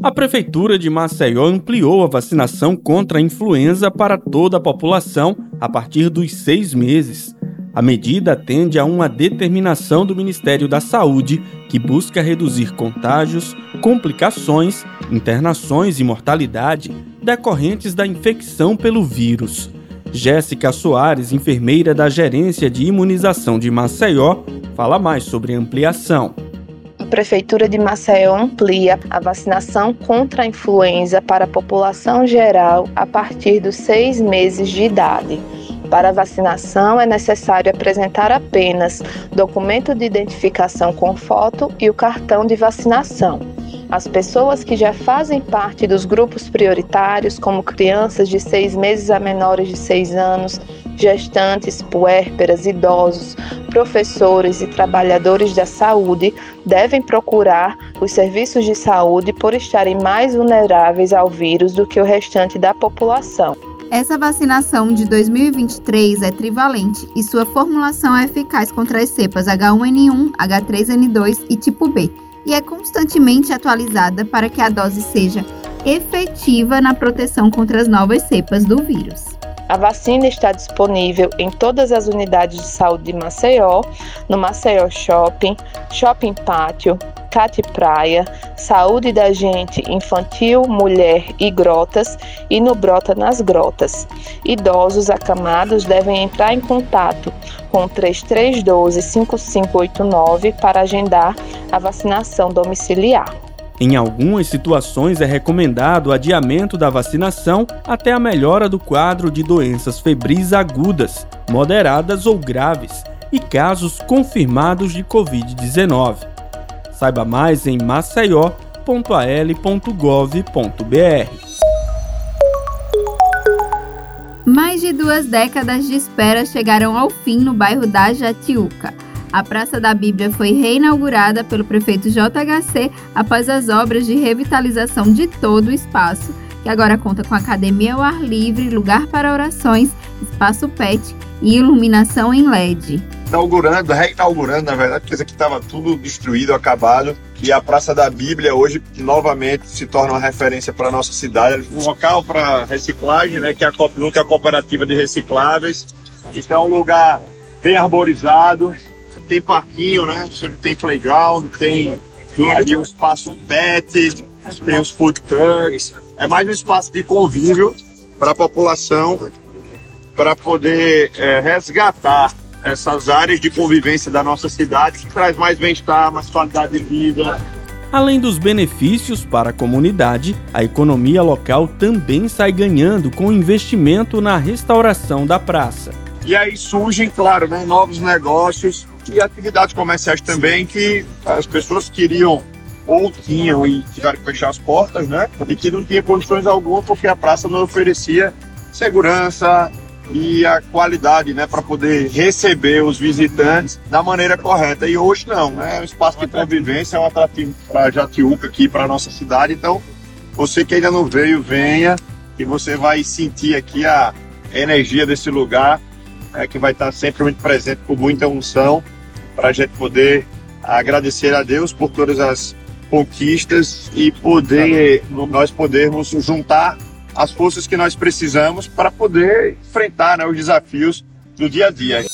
A Prefeitura de Maceió ampliou a vacinação contra a influenza para toda a população a partir dos seis meses. A medida atende a uma determinação do Ministério da Saúde que busca reduzir contágios, complicações, internações e mortalidade decorrentes da infecção pelo vírus. Jéssica Soares, enfermeira da Gerência de Imunização de Maceió, fala mais sobre a ampliação. Prefeitura de Maceió amplia a vacinação contra a influenza para a população geral a partir dos seis meses de idade. Para a vacinação é necessário apresentar apenas documento de identificação com foto e o cartão de vacinação. As pessoas que já fazem parte dos grupos prioritários, como crianças de seis meses a menores de seis anos, gestantes, puérperas, idosos, professores e trabalhadores da saúde devem procurar os serviços de saúde por estarem mais vulneráveis ao vírus do que o restante da população. Essa vacinação de 2023 é trivalente e sua formulação é eficaz contra as cepas H1N1, H3N2 e tipo B, e é constantemente atualizada para que a dose seja efetiva na proteção contra as novas cepas do vírus. A vacina está disponível em todas as unidades de saúde de Maceió, no Maceió Shopping, Shopping Pátio, Cate Praia, Saúde da Gente Infantil, Mulher e Grotas e no Brota nas Grotas. Idosos acamados devem entrar em contato com 3312 5589 para agendar a vacinação domiciliar. Em algumas situações é recomendado o adiamento da vacinação até a melhora do quadro de doenças febris agudas, moderadas ou graves e casos confirmados de Covid-19. Saiba mais em maceió.al.gov.br. Mais de duas décadas de espera chegaram ao fim no bairro da Jatiuca. A Praça da Bíblia foi reinaugurada pelo prefeito JHC após as obras de revitalização de todo o espaço, que agora conta com academia ao ar livre, lugar para orações, espaço PET e iluminação em LED. Inaugurando, reinaugurando, na verdade, porque aqui estava tudo destruído, acabado. E a Praça da Bíblia hoje novamente se torna uma referência para a nossa cidade. Um local para reciclagem, né, que é a que é a cooperativa de recicláveis. Então é um lugar bem arborizado, tem parquinho, né? Tem playground, tem ali um espaço pet, tem os food trucks. É mais um espaço de convívio para a população, para poder é, resgatar essas áreas de convivência da nossa cidade, que traz mais bem-estar, mais qualidade de vida. Além dos benefícios para a comunidade, a economia local também sai ganhando com o investimento na restauração da praça. E aí surgem, claro, né, novos negócios e atividades comerciais também que as pessoas queriam ou tinham e tiveram que fechar as portas, né? E que não tinha condições alguma porque a praça não oferecia segurança e a qualidade, né, para poder receber os visitantes da maneira correta. E hoje não, né? É um espaço de convivência, é um atrativo para Jatiuca aqui, para nossa cidade. Então, você que ainda não veio, venha e você vai sentir aqui a energia desse lugar, é, que vai estar sempre muito presente com muita unção para a gente poder agradecer a Deus por todas as conquistas e poder nós podermos juntar as forças que nós precisamos para poder enfrentar né, os desafios do dia a dia.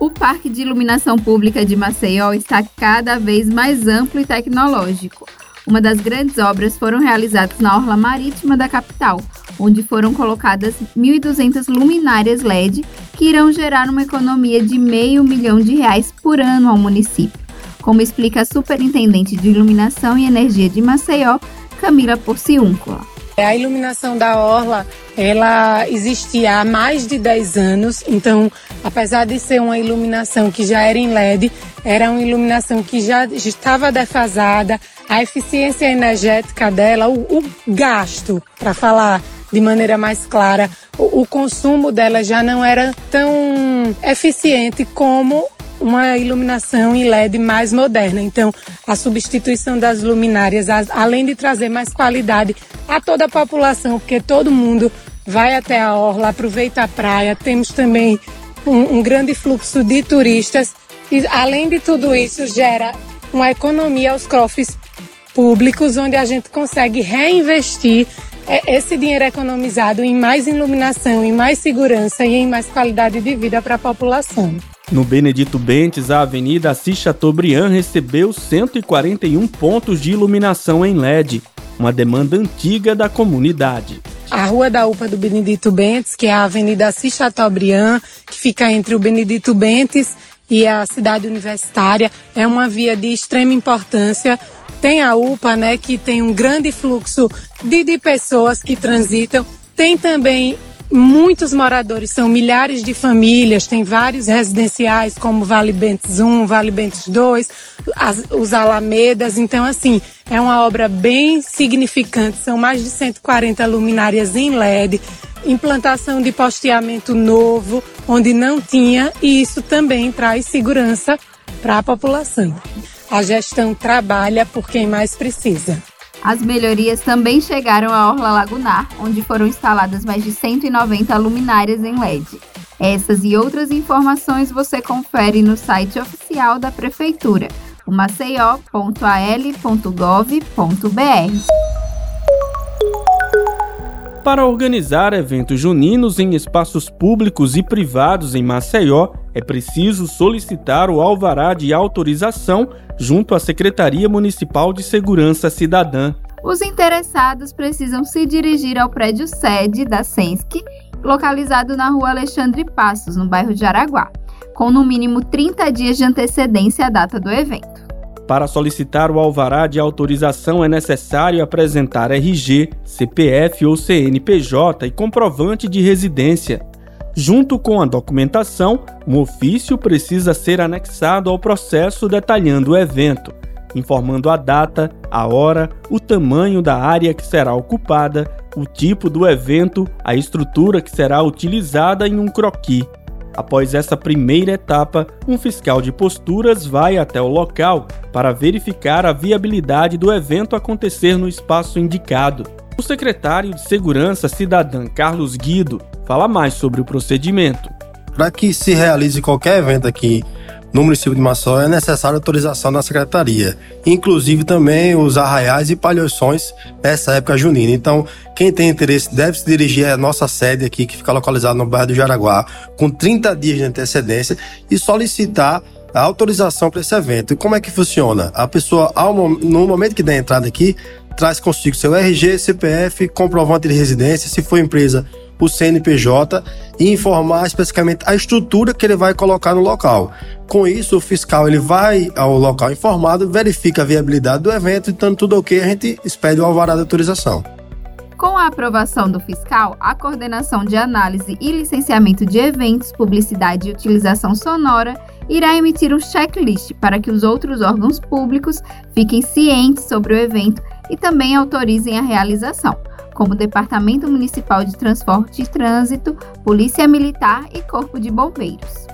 O Parque de Iluminação Pública de Maceió está cada vez mais amplo e tecnológico. Uma das grandes obras foram realizadas na orla marítima da capital, onde foram colocadas 1.200 luminárias LED que irão gerar uma economia de meio milhão de reais por ano ao município, como explica a superintendente de iluminação e energia de Maceió, Camila Porciúncula. A iluminação da orla, ela existia há mais de 10 anos, então, apesar de ser uma iluminação que já era em LED, era uma iluminação que já estava defasada, a eficiência energética dela, o, o gasto, para falar de maneira mais clara, o, o consumo dela já não era tão eficiente como uma iluminação em LED mais moderna. Então, a substituição das luminárias, além de trazer mais qualidade a toda a população, porque todo mundo vai até a orla, aproveita a praia, temos também um, um grande fluxo de turistas. E, além de tudo isso, gera uma economia aos cofres públicos onde a gente consegue reinvestir esse dinheiro economizado em mais iluminação, em mais segurança e em mais qualidade de vida para a população. No Benedito Bentes, a Avenida Assis Chateaubriand recebeu 141 pontos de iluminação em LED, uma demanda antiga da comunidade. A Rua da UPA do Benedito Bentes, que é a Avenida Assis Chateaubriand, que fica entre o Benedito Bentes e a cidade universitária, é uma via de extrema importância tem a UPA, né, que tem um grande fluxo de, de pessoas que transitam. Tem também muitos moradores, são milhares de famílias, tem vários residenciais como Vale Bentes 1, Vale Bentes 2, as, os Alamedas. Então, assim, é uma obra bem significante. São mais de 140 luminárias em LED, implantação de posteamento novo, onde não tinha, e isso também traz segurança para a população. A gestão trabalha por quem mais precisa. As melhorias também chegaram à Orla Lagunar, onde foram instaladas mais de 190 luminárias em LED. Essas e outras informações você confere no site oficial da Prefeitura, o maceió.al.gov.br. Para organizar eventos juninos em espaços públicos e privados em Maceió, é preciso solicitar o alvará de autorização junto à Secretaria Municipal de Segurança Cidadã. Os interessados precisam se dirigir ao prédio sede da SENSC, localizado na rua Alexandre Passos, no bairro de Araguá, com no mínimo 30 dias de antecedência à data do evento. Para solicitar o alvará de autorização é necessário apresentar RG, CPF ou CNPJ e comprovante de residência. Junto com a documentação, um ofício precisa ser anexado ao processo detalhando o evento, informando a data, a hora, o tamanho da área que será ocupada, o tipo do evento, a estrutura que será utilizada em um croquis. Após essa primeira etapa, um fiscal de posturas vai até o local para verificar a viabilidade do evento acontecer no espaço indicado. O secretário de Segurança Cidadã Carlos Guido fala mais sobre o procedimento. Para que se realize qualquer evento aqui no município de Maceió é necessária autorização da secretaria, inclusive também os arraiais e palhoções nessa época junina. Então, quem tem interesse deve se dirigir à nossa sede aqui, que fica localizada no bairro do Jaraguá, com 30 dias de antecedência e solicitar a autorização para esse evento. E como é que funciona? A pessoa, no momento que der entrada aqui, traz consigo seu RG, CPF, comprovante de residência, se for empresa, o CNPJ e informar especificamente a estrutura que ele vai colocar no local. Com isso, o fiscal ele vai ao local informado, verifica a viabilidade do evento e, tanto tudo ok, a gente expede o alvará de autorização. Com a aprovação do fiscal, a coordenação de análise e licenciamento de eventos, publicidade e utilização sonora irá emitir um checklist para que os outros órgãos públicos fiquem cientes sobre o evento e também autorizem a realização como Departamento Municipal de Transporte e Trânsito, Polícia Militar e Corpo de Bombeiros.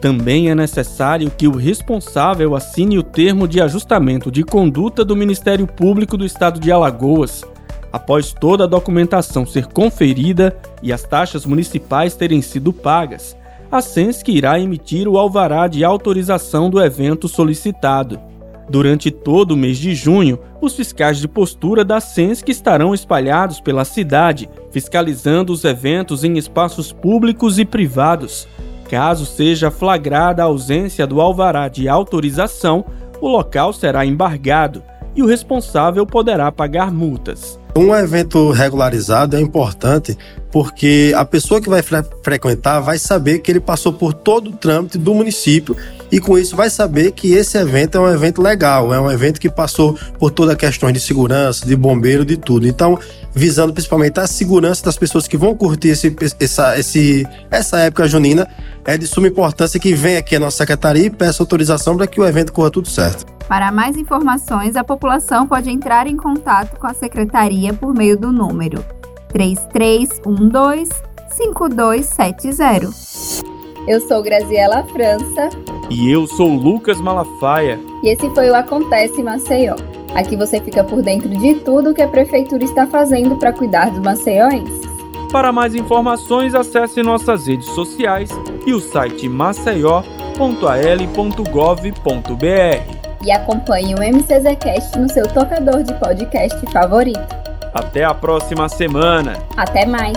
Também é necessário que o responsável assine o termo de ajustamento de conduta do Ministério Público do Estado de Alagoas. Após toda a documentação ser conferida e as taxas municipais terem sido pagas, a SENSC irá emitir o alvará de autorização do evento solicitado. Durante todo o mês de junho, os fiscais de postura da SENSC estarão espalhados pela cidade, fiscalizando os eventos em espaços públicos e privados. Caso seja flagrada a ausência do alvará de autorização, o local será embargado e o responsável poderá pagar multas. Um evento regularizado é importante porque a pessoa que vai fre frequentar vai saber que ele passou por todo o trâmite do município e com isso vai saber que esse evento é um evento legal, é um evento que passou por toda a questão de segurança, de bombeiro, de tudo. Então, visando principalmente a segurança das pessoas que vão curtir esse, essa, esse, essa época junina, é de suma importância que venha aqui a nossa secretaria e peça autorização para que o evento corra tudo certo. Para mais informações, a população pode entrar em contato com a secretaria por meio do número 3312 5270. Eu sou Graziela França. E eu sou Lucas Malafaia. E esse foi o Acontece Maceió. Aqui você fica por dentro de tudo que a prefeitura está fazendo para cuidar dos maceióenses. Para mais informações, acesse nossas redes sociais e o site maceió.al.gov.br. e acompanhe o MCZcast no seu tocador de podcast favorito. Até a próxima semana. Até mais.